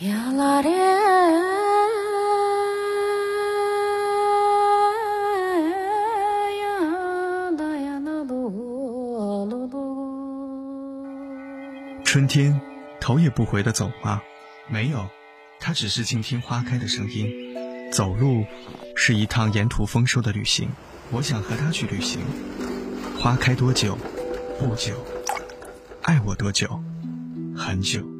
春天，头也不回的走吗？没有，他只是倾听花开的声音。走路，是一趟沿途丰收的旅行。我想和他去旅行。花开多久？不久。爱我多久？很久。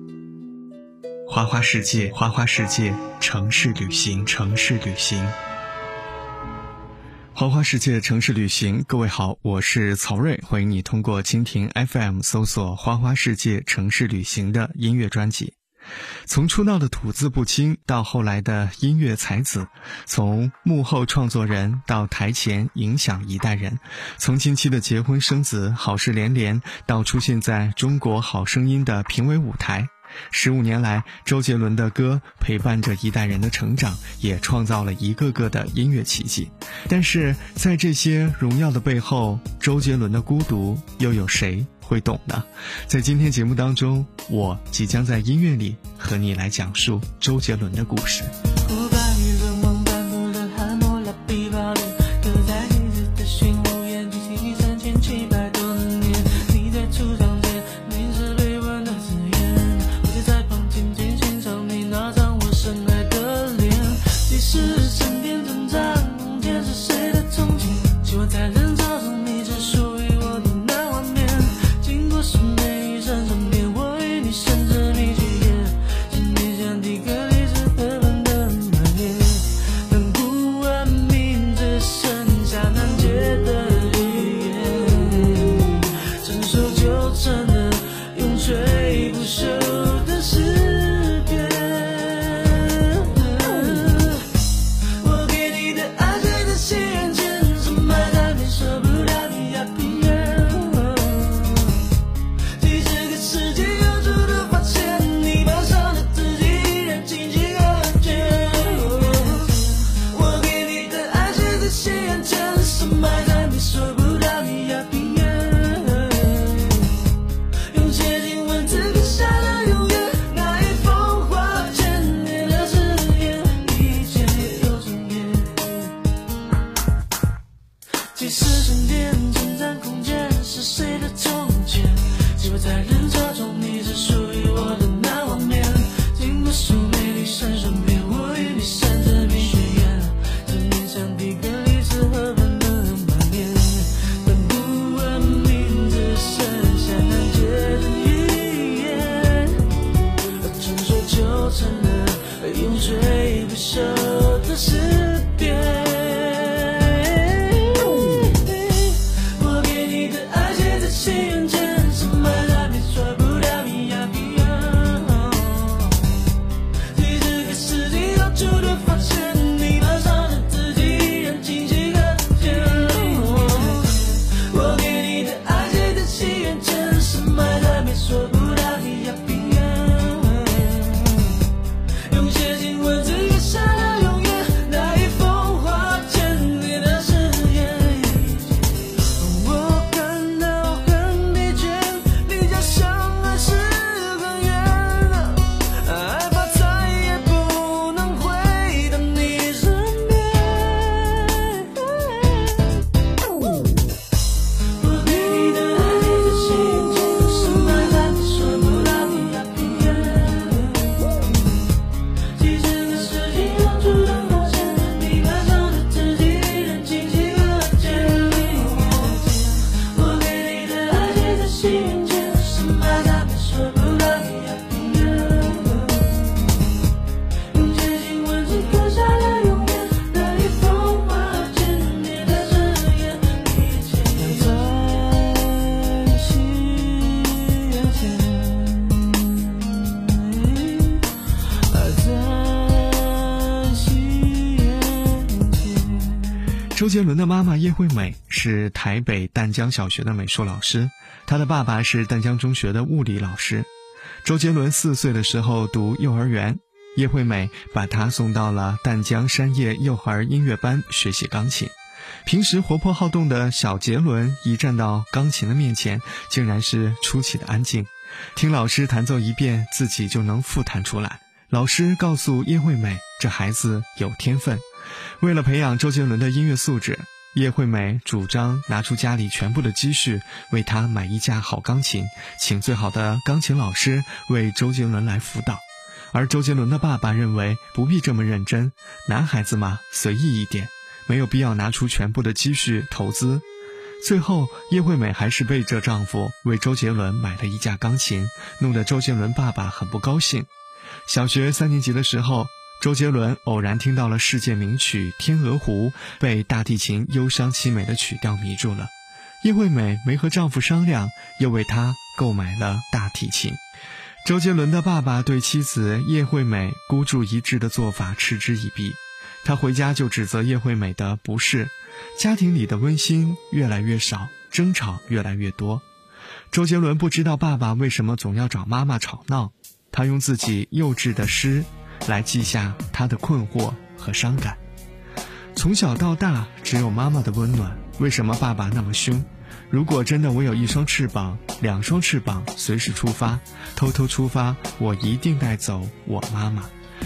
花花世界，花花世界，城市旅行，城市旅行。花花世界城市旅行，各位好，我是曹睿，欢迎你通过蜻蜓 FM 搜索“花花世界城市旅行”的音乐专辑。从出道的吐字不清到后来的音乐才子，从幕后创作人到台前影响一代人，从近期的结婚生子、好事连连到出现在中国好声音的评委舞台。十五年来，周杰伦的歌陪伴着一代人的成长，也创造了一个个的音乐奇迹。但是在这些荣耀的背后，周杰伦的孤独又有谁会懂呢？在今天节目当中，我即将在音乐里和你来讲述周杰伦的故事。妈妈叶惠美是台北淡江小学的美术老师，他的爸爸是淡江中学的物理老师。周杰伦四岁的时候读幼儿园，叶惠美把他送到了淡江山叶幼儿音乐班学习钢琴。平时活泼好动的小杰伦一站到钢琴的面前，竟然是出奇的安静，听老师弹奏一遍，自己就能复弹出来。老师告诉叶惠美，这孩子有天分。为了培养周杰伦的音乐素质，叶惠美主张拿出家里全部的积蓄为他买一架好钢琴，请最好的钢琴老师为周杰伦来辅导。而周杰伦的爸爸认为不必这么认真，男孩子嘛，随意一点，没有必要拿出全部的积蓄投资。最后，叶惠美还是背着丈夫为周杰伦买了一架钢琴，弄得周杰伦爸爸很不高兴。小学三年级的时候，周杰伦偶然听到了世界名曲《天鹅湖》，被大提琴忧伤凄美的曲调迷住了。叶惠美没和丈夫商量，又为他购买了大提琴。周杰伦的爸爸对妻子叶惠美孤注一掷的做法嗤之以鼻，他回家就指责叶惠美的不是，家庭里的温馨越来越少，争吵越来越多。周杰伦不知道爸爸为什么总要找妈妈吵闹，他用自己幼稚的诗来记下他的困惑和伤感。从小到大只有妈妈的温暖，为什么爸爸那么凶？如果真的我有一双翅膀，两双翅膀随时出发，偷偷出发，我一定带走我妈妈。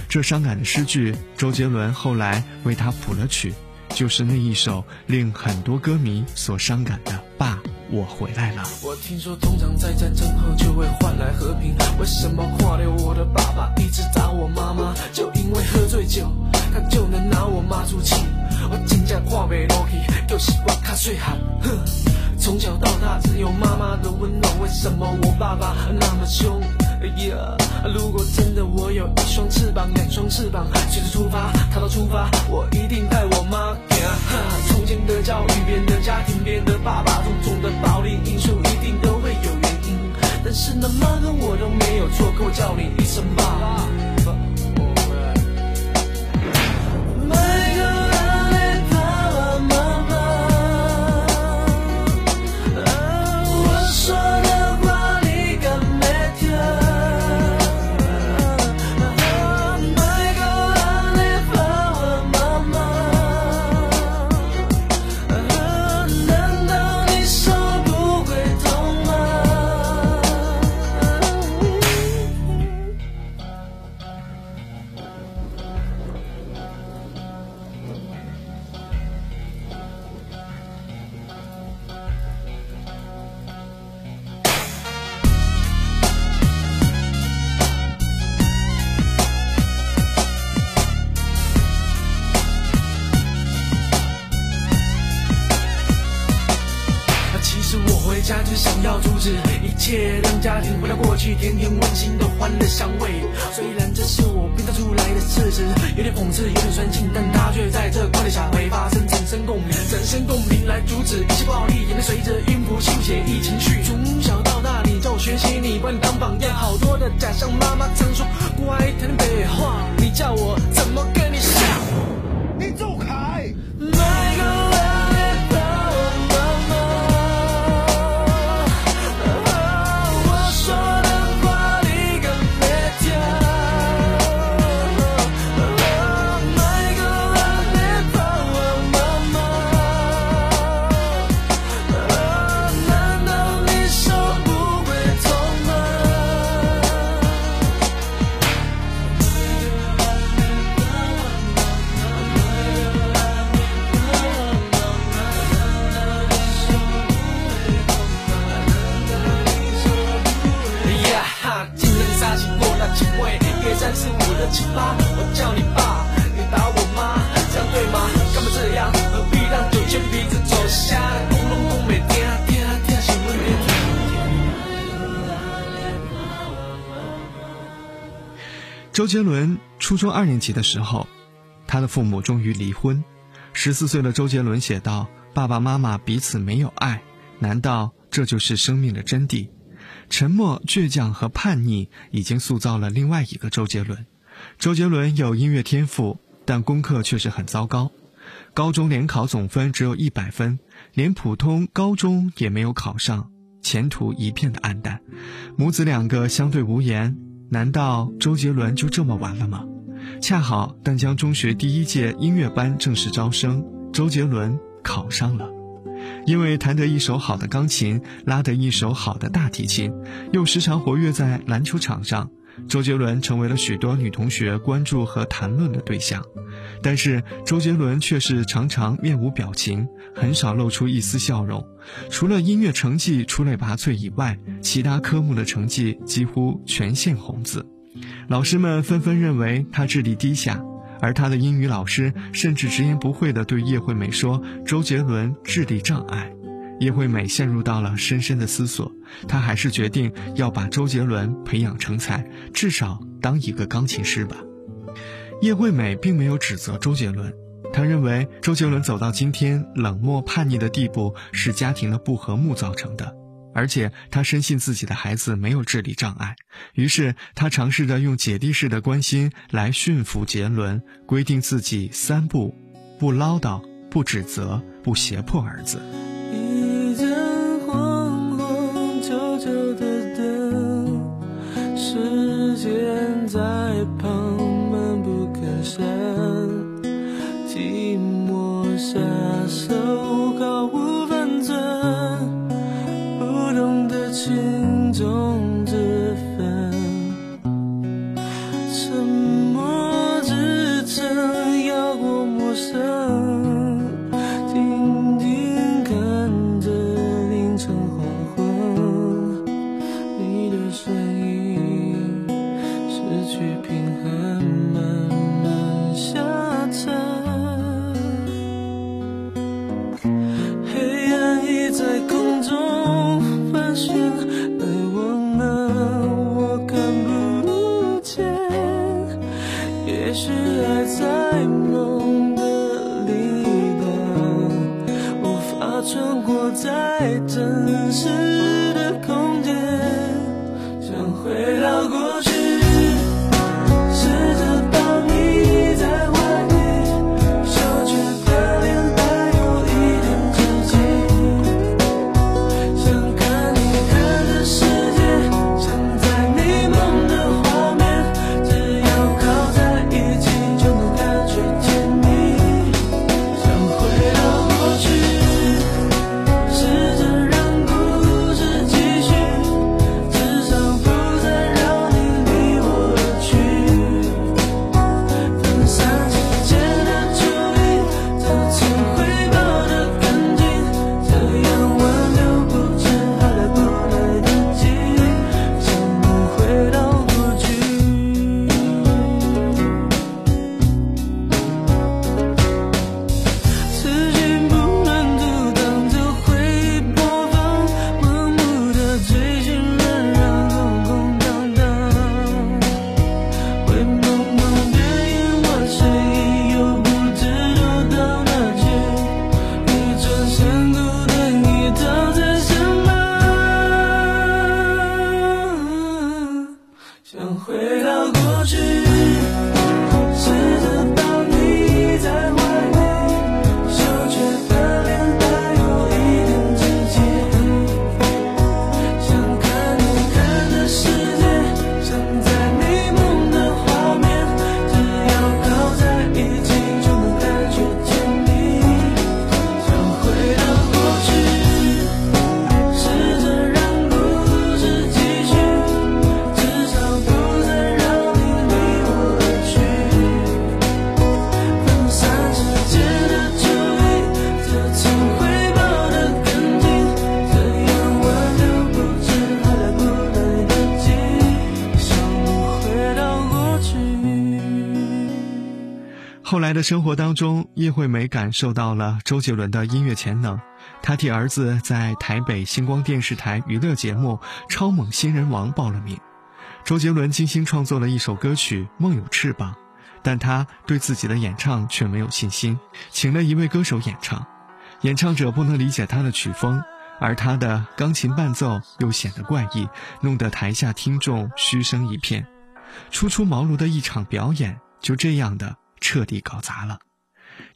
这伤感的诗句，周杰伦后来为他谱了曲，就是那一首令很多歌迷所伤感的《爸，我回来了》。我听说通常在战争后就会换来和平，为什么跨掉我的爸爸一直打我妈妈？就因为喝醉酒，他就能拿我妈出气。我真正看不落去，就是我卡细汉。哼。从小到大只有妈妈的温暖，为什么我爸爸那么凶？如果真的我有一双翅膀，两双翅膀，随时出发，他都出发，我一定带我妈。从前的教育，别人的家庭，别人的爸爸，种种的暴力因素一定都会有原因。但是那妈跟我都没有错，可我叫你一声爸。中二年级的时候，他的父母终于离婚。十四岁的周杰伦写道：“爸爸妈妈彼此没有爱，难道这就是生命的真谛？”沉默、倔强和叛逆已经塑造了另外一个周杰伦。周杰伦有音乐天赋，但功课却是很糟糕。高中联考总分只有一百分，连普通高中也没有考上，前途一片的黯淡。母子两个相对无言。难道周杰伦就这么完了吗？恰好淡江中学第一届音乐班正式招生，周杰伦考上了。因为弹得一手好的钢琴，拉得一手好的大提琴，又时常活跃在篮球场上，周杰伦成为了许多女同学关注和谈论的对象。但是周杰伦却是常常面无表情，很少露出一丝笑容。除了音乐成绩出类拔萃以外，其他科目的成绩几乎全线红字。老师们纷纷认为他智力低下，而他的英语老师甚至直言不讳地对叶惠美说：“周杰伦智力障碍。”叶惠美陷入到了深深的思索，她还是决定要把周杰伦培养成才，至少当一个钢琴师吧。叶惠美并没有指责周杰伦，她认为周杰伦走到今天冷漠叛逆的地步是家庭的不和睦造成的，而且她深信自己的孩子没有智力障碍，于是她尝试着用姐弟式的关心来驯服杰伦，规定自己三不：不唠叨，不指责，不胁迫儿子。时间在旁闷不吭声，寂寞下轻生活当中，叶惠美感受到了周杰伦的音乐潜能。她替儿子在台北星光电视台娱乐节目《超猛新人王》报了名。周杰伦精心创作了一首歌曲《梦有翅膀》，但他对自己的演唱却没有信心，请了一位歌手演唱。演唱者不能理解他的曲风，而他的钢琴伴奏又显得怪异，弄得台下听众嘘声一片。初出茅庐的一场表演，就这样的彻底搞砸了。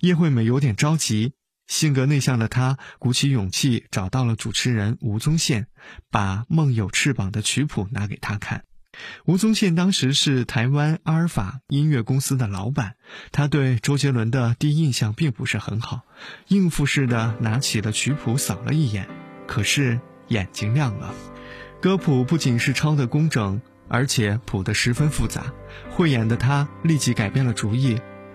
叶惠美有点着急，性格内向的她鼓起勇气找到了主持人吴宗宪，把《梦有翅膀》的曲谱拿给他看。吴宗宪当时是台湾阿尔法音乐公司的老板，他对周杰伦的第一印象并不是很好，应付似的拿起了曲谱扫了一眼，可是眼睛亮了。歌谱不仅是抄得工整，而且谱得十分复杂。慧眼的他立即改变了主意，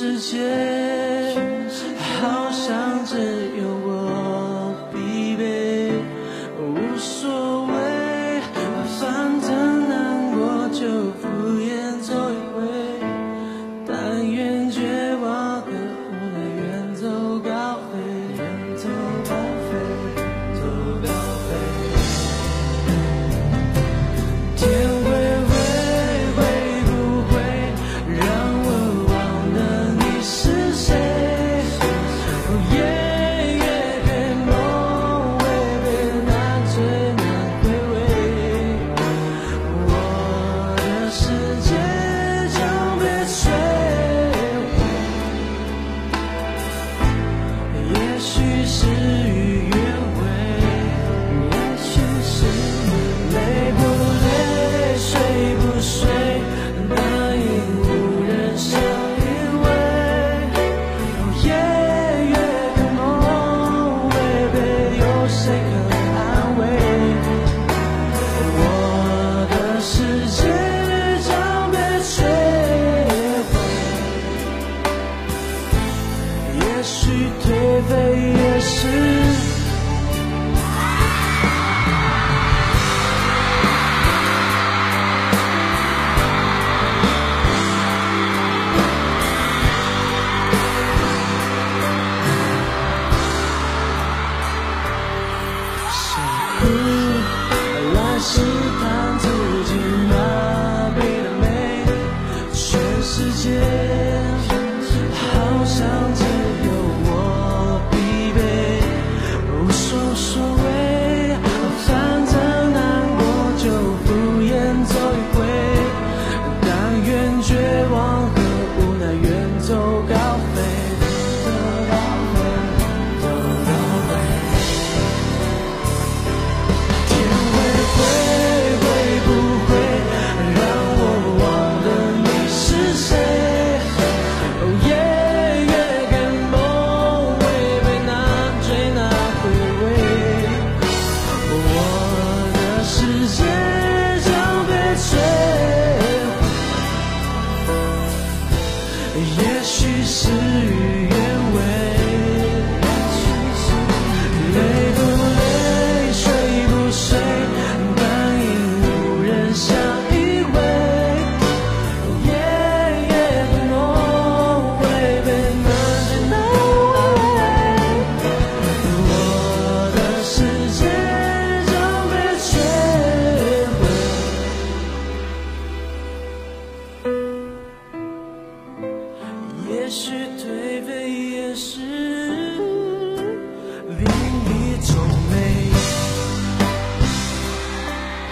世界好像只有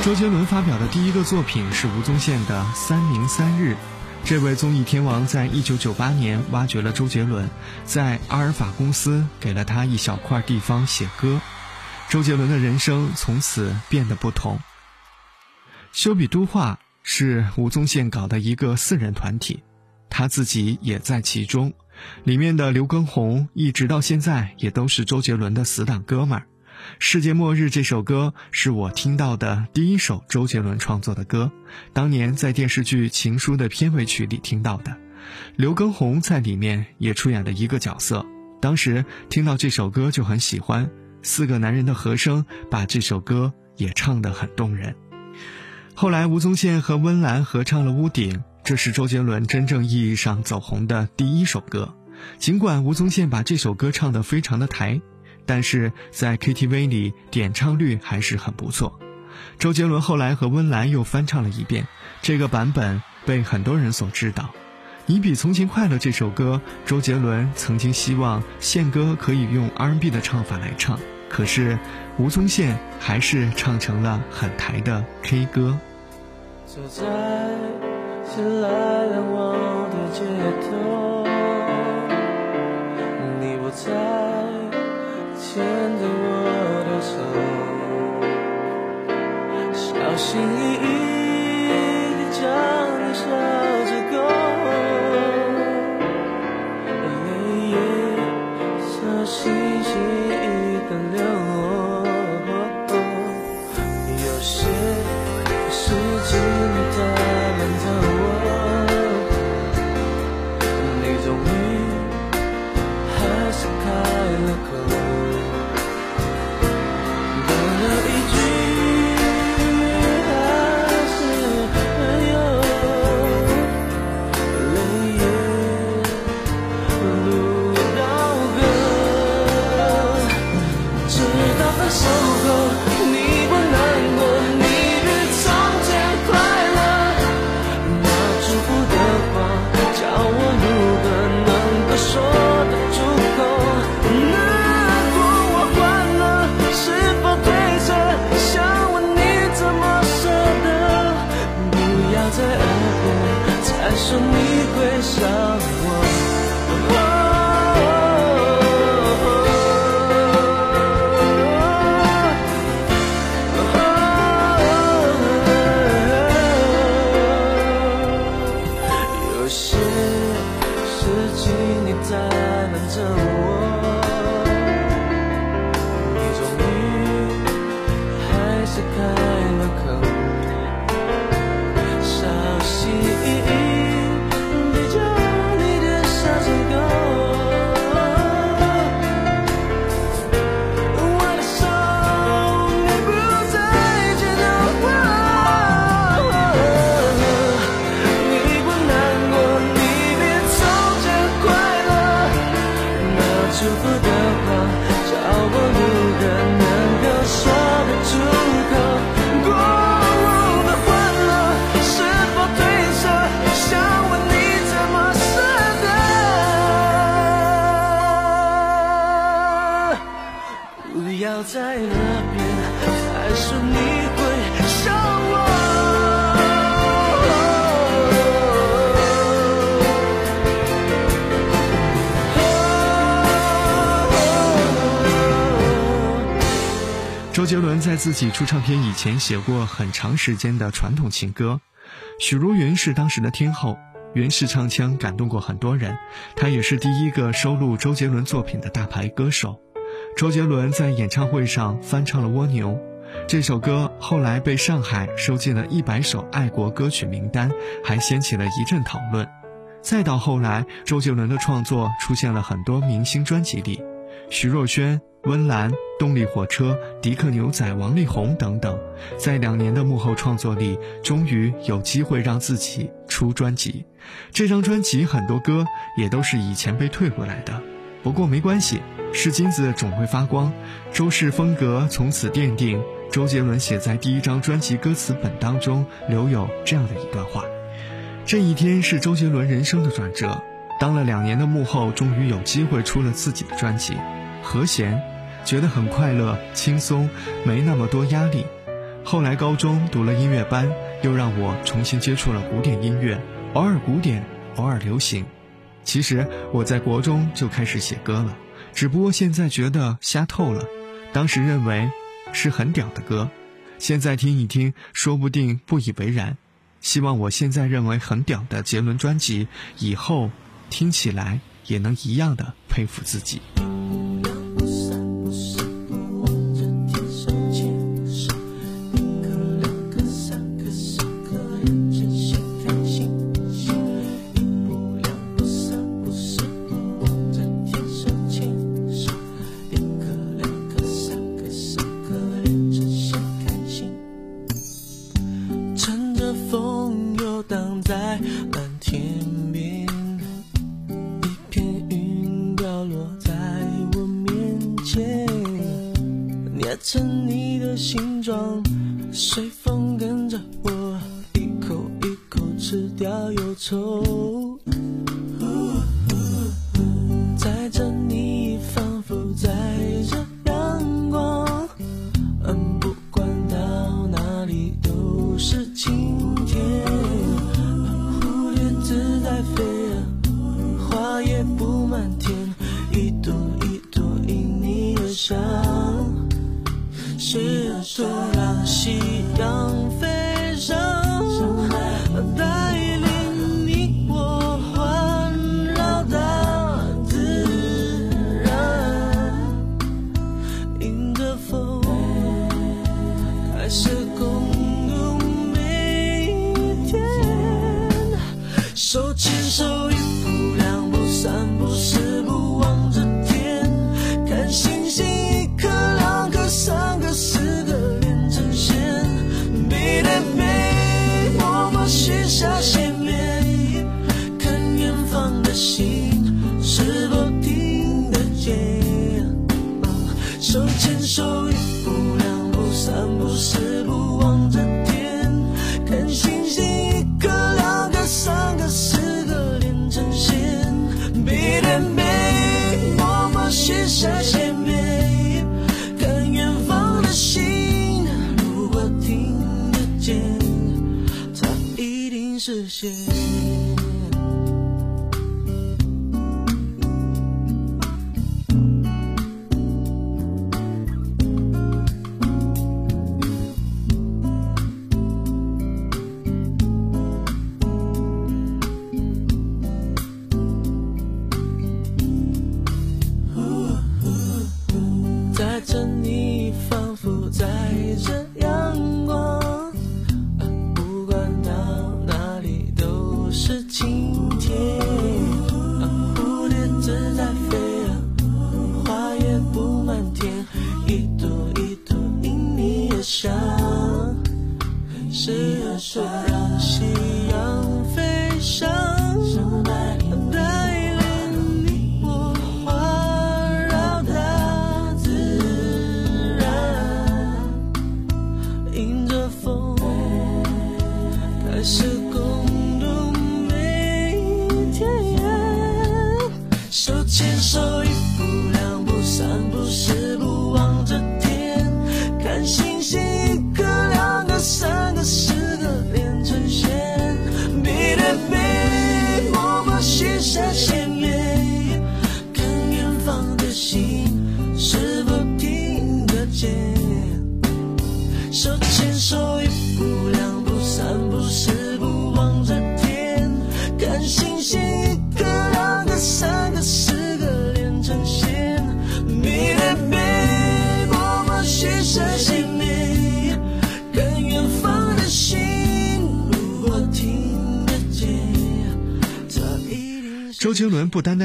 周杰伦发表的第一个作品是吴宗宪的《三明三日》。这位综艺天王在一九九八年挖掘了周杰伦，在阿尔法公司给了他一小块地方写歌，周杰伦的人生从此变得不同。修比都画是吴宗宪搞的一个四人团体，他自己也在其中。里面的刘畊宏一直到现在也都是周杰伦的死党哥们儿。《世界末日》这首歌是我听到的第一首周杰伦创作的歌，当年在电视剧《情书》的片尾曲里听到的。刘畊宏在里面也出演了一个角色，当时听到这首歌就很喜欢，四个男人的和声把这首歌也唱得很动人。后来吴宗宪和温岚合唱了《屋顶》，这是周杰伦真正意义上走红的第一首歌。尽管吴宗宪把这首歌唱得非常的台。但是在 KTV 里点唱率还是很不错。周杰伦后来和温岚又翻唱了一遍，这个版本被很多人所知道。你比从前快乐这首歌，周杰伦曾经希望宪哥可以用 R&B 的唱法来唱，可是吴宗宪还是唱成了很台的 K 歌。走在，心翼自己出唱片以前写过很长时间的传统情歌，许茹芸是当时的天后，原式唱腔感动过很多人，她也是第一个收录周杰伦作品的大牌歌手。周杰伦在演唱会上翻唱了《蜗牛》这首歌，后来被上海收进了一百首爱国歌曲名单，还掀起了一阵讨论。再到后来，周杰伦的创作出现了很多明星专辑里，徐若瑄、温岚、动力火车、迪克牛仔、王力宏等等，在两年的幕后创作里，终于有机会让自己出专辑。这张专辑很多歌也都是以前被退回来的，不过没关系，是金子总会发光。周氏风格从此奠定。周杰伦写在第一张专辑歌词本当中留有这样的一段话：这一天是周杰伦人生的转折，当了两年的幕后，终于有机会出了自己的专辑。和弦，觉得很快乐、轻松，没那么多压力。后来高中读了音乐班，又让我重新接触了古典音乐，偶尔古典，偶尔流行。其实我在国中就开始写歌了，只不过现在觉得瞎透了。当时认为是很屌的歌，现在听一听，说不定不以为然。希望我现在认为很屌的杰伦专辑，以后听起来也能一样的佩服自己。视线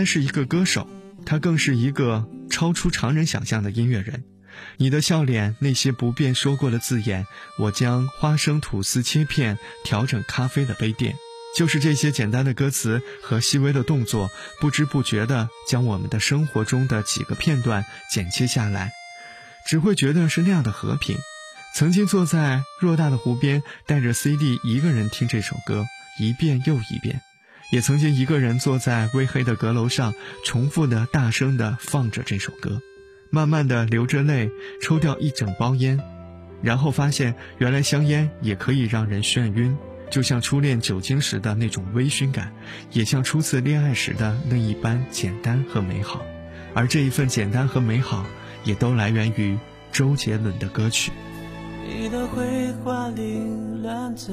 是一个歌手，他更是一个超出常人想象的音乐人。你的笑脸，那些不便说过的字眼，我将花生吐司切片，调整咖啡的杯垫，就是这些简单的歌词和细微的动作，不知不觉地将我们的生活中的几个片段剪切下来，只会觉得是那样的和平。曾经坐在偌大的湖边，带着 CD 一个人听这首歌，一遍又一遍。也曾经一个人坐在微黑的阁楼上，重复的大声的放着这首歌，慢慢的流着泪，抽掉一整包烟，然后发现原来香烟也可以让人眩晕，就像初恋酒精时的那种微醺感，也像初次恋爱时的那一般简单和美好，而这一份简单和美好，也都来源于周杰伦的歌曲。你的绘画凌乱着，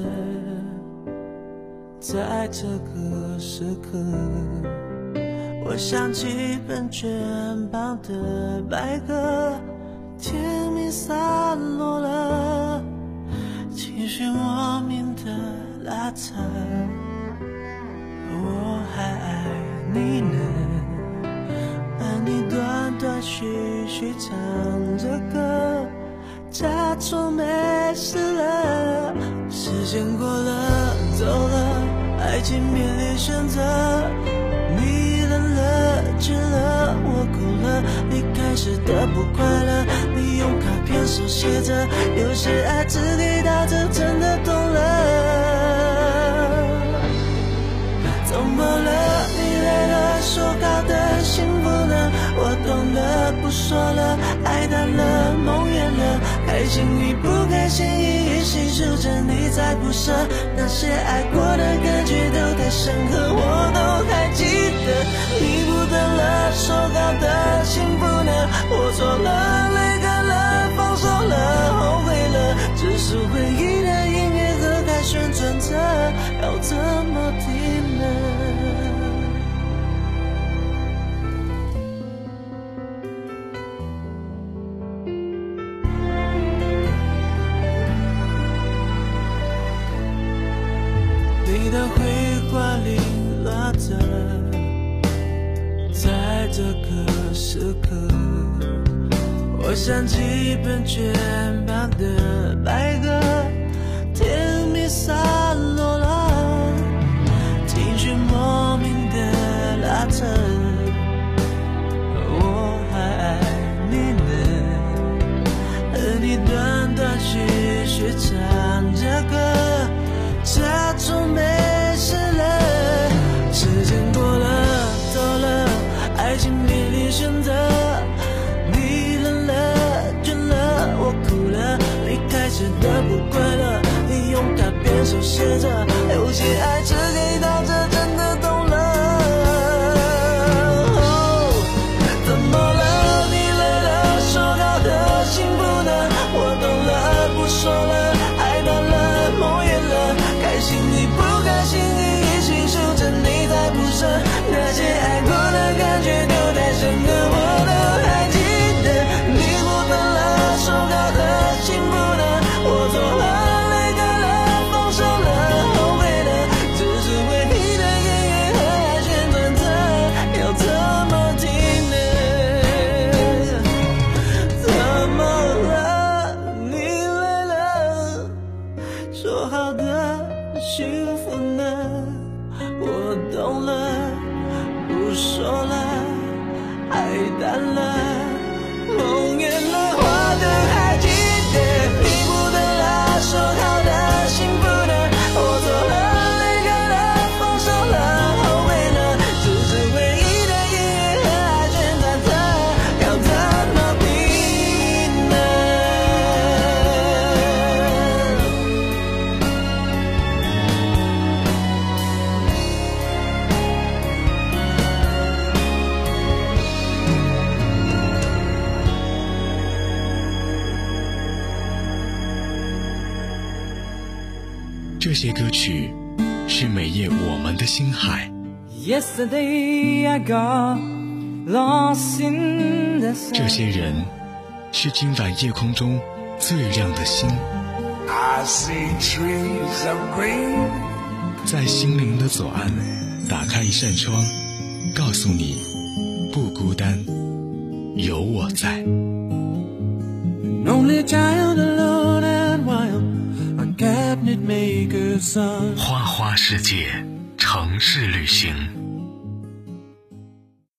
在这个时刻，我想起本卷旁的白鸽，甜蜜散落了，情绪莫名的拉扯，手写着，有些爱只给到这，真的懂了。怎么了？你累了，说好的幸福呢？我懂了，不说了，爱淡了，梦远了，开心与不开心一一细数着，你在不舍，那些爱过的感觉都太深刻，我都还记得。你不等了，说好的幸福呢？我错了，泪走了后悔了只是回忆的音乐盒还旋转着要怎像几本全版的白鸽。Yesterday I got lost in the sun。这些人，是今晚夜空中最亮的星。I see trees of green。在心灵的左岸，打开一扇窗，告诉你，不孤单，有我在。Only。花花世界，城市旅行。